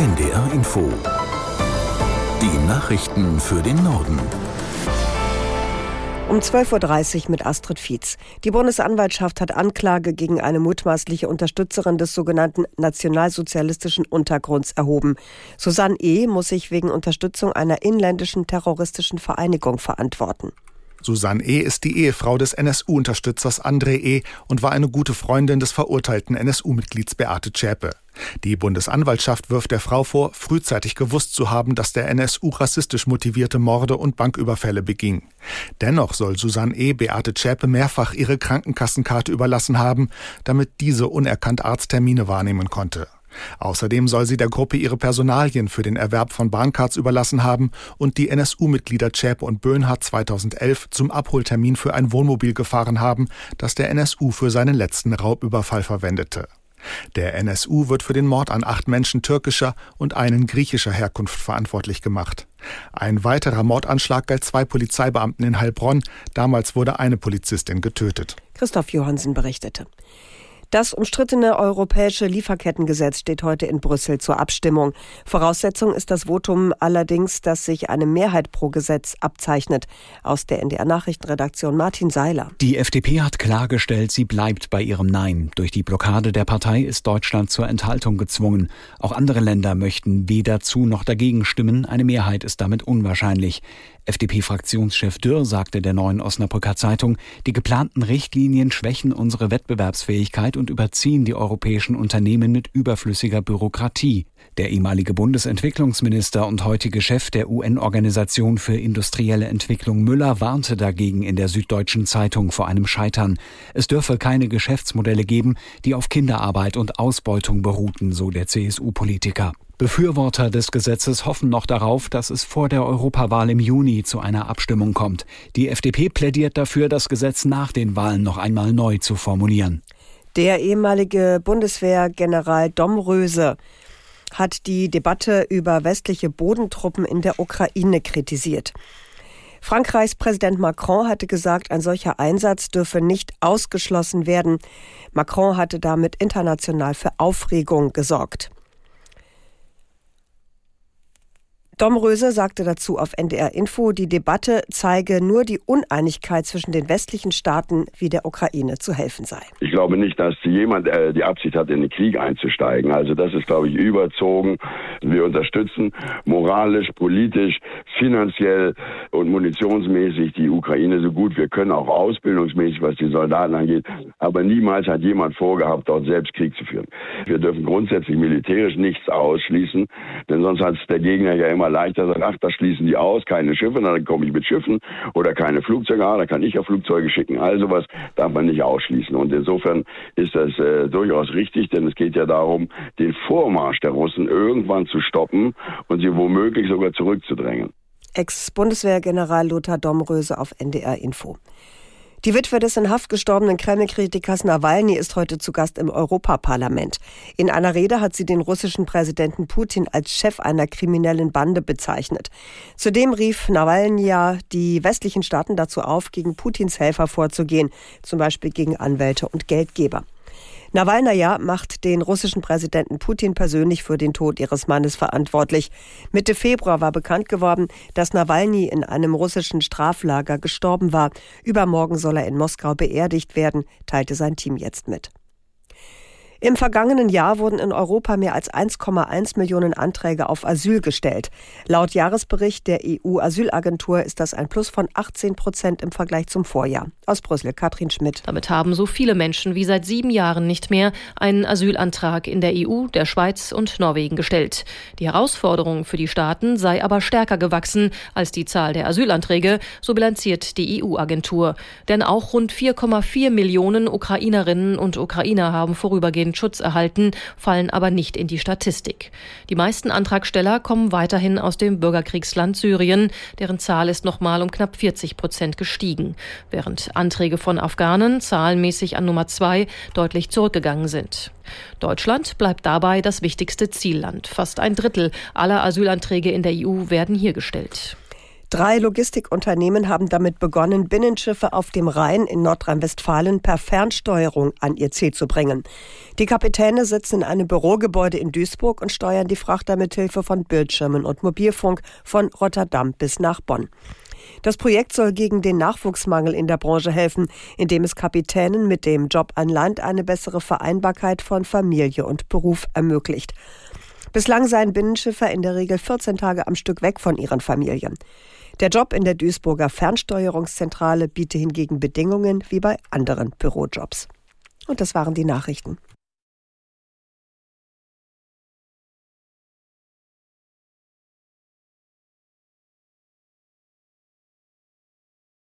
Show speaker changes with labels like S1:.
S1: NDR Info. Die Nachrichten für den Norden.
S2: Um 12.30 Uhr mit Astrid Fietz. Die Bundesanwaltschaft hat Anklage gegen eine mutmaßliche Unterstützerin des sogenannten nationalsozialistischen Untergrunds erhoben. Susanne E. muss sich wegen Unterstützung einer inländischen terroristischen Vereinigung verantworten.
S3: Susanne E. ist die Ehefrau des NSU-Unterstützers André E. und war eine gute Freundin des verurteilten NSU-Mitglieds Beate Zschäpe. Die Bundesanwaltschaft wirft der Frau vor, frühzeitig gewusst zu haben, dass der NSU rassistisch motivierte Morde und Banküberfälle beging. Dennoch soll Susanne E. Beate Zschäpe mehrfach ihre Krankenkassenkarte überlassen haben, damit diese unerkannt Arzttermine wahrnehmen konnte. Außerdem soll sie der Gruppe ihre Personalien für den Erwerb von Bahncards überlassen haben und die NSU-Mitglieder Zschäpe und Böhnhardt 2011 zum Abholtermin für ein Wohnmobil gefahren haben, das der NSU für seinen letzten Raubüberfall verwendete. Der NSU wird für den Mord an acht Menschen türkischer und einen griechischer Herkunft verantwortlich gemacht. Ein weiterer Mordanschlag galt zwei Polizeibeamten in Heilbronn. Damals wurde eine Polizistin getötet.
S2: Christoph Johansen berichtete. Das umstrittene europäische Lieferkettengesetz steht heute in Brüssel zur Abstimmung. Voraussetzung ist das Votum allerdings, dass sich eine Mehrheit pro Gesetz abzeichnet. Aus der NDR Nachrichtenredaktion Martin Seiler.
S4: Die FDP hat klargestellt, sie bleibt bei ihrem Nein. Durch die Blockade der Partei ist Deutschland zur Enthaltung gezwungen. Auch andere Länder möchten weder zu noch dagegen stimmen. Eine Mehrheit ist damit unwahrscheinlich. FDP-Fraktionschef Dürr sagte der neuen Osnabrücker Zeitung, die geplanten Richtlinien schwächen unsere Wettbewerbsfähigkeit und überziehen die europäischen Unternehmen mit überflüssiger Bürokratie. Der ehemalige Bundesentwicklungsminister und heutige Chef der UN-Organisation für industrielle Entwicklung Müller warnte dagegen in der Süddeutschen Zeitung vor einem Scheitern. Es dürfe keine Geschäftsmodelle geben, die auf Kinderarbeit und Ausbeutung beruhten, so der CSU-Politiker. Befürworter des Gesetzes hoffen noch darauf, dass es vor der Europawahl im Juni zu einer Abstimmung kommt. Die FDP plädiert dafür, das Gesetz nach den Wahlen noch einmal neu zu formulieren.
S2: Der ehemalige Bundeswehrgeneral Domröse hat die Debatte über westliche Bodentruppen in der Ukraine kritisiert. Frankreichs Präsident Macron hatte gesagt, ein solcher Einsatz dürfe nicht ausgeschlossen werden. Macron hatte damit international für Aufregung gesorgt. Dom Röse sagte dazu auf NDR Info, die Debatte zeige nur die Uneinigkeit zwischen den westlichen Staaten, wie der Ukraine zu helfen sei.
S5: Ich glaube nicht, dass jemand äh, die Absicht hat, in den Krieg einzusteigen. Also das ist, glaube ich, überzogen. Wir unterstützen moralisch, politisch, finanziell und munitionsmäßig die Ukraine so gut wir können, auch ausbildungsmäßig, was die Soldaten angeht. Aber niemals hat jemand vorgehabt, dort selbst Krieg zu führen. Wir dürfen grundsätzlich militärisch nichts ausschließen, denn sonst hat der Gegner ja immer leichter sagt, ach, das schließen die aus, keine Schiffe, dann komme ich mit Schiffen oder keine Flugzeuge, ah, dann kann ich ja Flugzeuge schicken. Also was darf man nicht ausschließen. Und insofern ist das äh, durchaus richtig, denn es geht ja darum, den Vormarsch der Russen irgendwann zu stoppen und sie womöglich sogar zurückzudrängen.
S2: Ex-Bundeswehrgeneral Lothar Domröse auf NDR Info. Die Witwe des in Haft gestorbenen Kreml-Kritikers Nawalny ist heute zu Gast im Europaparlament. In einer Rede hat sie den russischen Präsidenten Putin als Chef einer kriminellen Bande bezeichnet. Zudem rief Nawalny ja die westlichen Staaten dazu auf, gegen Putins Helfer vorzugehen, zum Beispiel gegen Anwälte und Geldgeber. Nawalnaja macht den russischen Präsidenten Putin persönlich für den Tod ihres Mannes verantwortlich. Mitte Februar war bekannt geworden, dass Nawalny in einem russischen Straflager gestorben war. Übermorgen soll er in Moskau beerdigt werden, teilte sein Team jetzt mit. Im vergangenen Jahr wurden in Europa mehr als 1,1 Millionen Anträge auf Asyl gestellt. Laut Jahresbericht der EU-Asylagentur ist das ein Plus von 18 Prozent im Vergleich zum Vorjahr. Aus Brüssel, Katrin Schmidt.
S6: Damit haben so viele Menschen wie seit sieben Jahren nicht mehr einen Asylantrag in der EU, der Schweiz und Norwegen gestellt. Die Herausforderung für die Staaten sei aber stärker gewachsen als die Zahl der Asylanträge, so bilanziert die EU-Agentur. Denn auch rund 4,4 Millionen Ukrainerinnen und Ukrainer haben vorübergehend den Schutz erhalten, fallen aber nicht in die Statistik. Die meisten Antragsteller kommen weiterhin aus dem Bürgerkriegsland Syrien, deren Zahl ist nochmal um knapp 40 Prozent gestiegen, während Anträge von Afghanen zahlenmäßig an Nummer zwei deutlich zurückgegangen sind. Deutschland bleibt dabei das wichtigste Zielland. Fast ein Drittel aller Asylanträge in der EU werden hier gestellt.
S2: Drei Logistikunternehmen haben damit begonnen, Binnenschiffe auf dem Rhein in Nordrhein-Westfalen per Fernsteuerung an ihr Ziel zu bringen. Die Kapitäne sitzen in einem Bürogebäude in Duisburg und steuern die Frachter mit Hilfe von Bildschirmen und Mobilfunk von Rotterdam bis nach Bonn. Das Projekt soll gegen den Nachwuchsmangel in der Branche helfen, indem es Kapitänen mit dem Job an Land eine bessere Vereinbarkeit von Familie und Beruf ermöglicht. Bislang seien Binnenschiffer in der Regel 14 Tage am Stück weg von ihren Familien. Der Job in der Duisburger Fernsteuerungszentrale biete hingegen Bedingungen wie bei anderen Bürojobs. Und das waren die Nachrichten.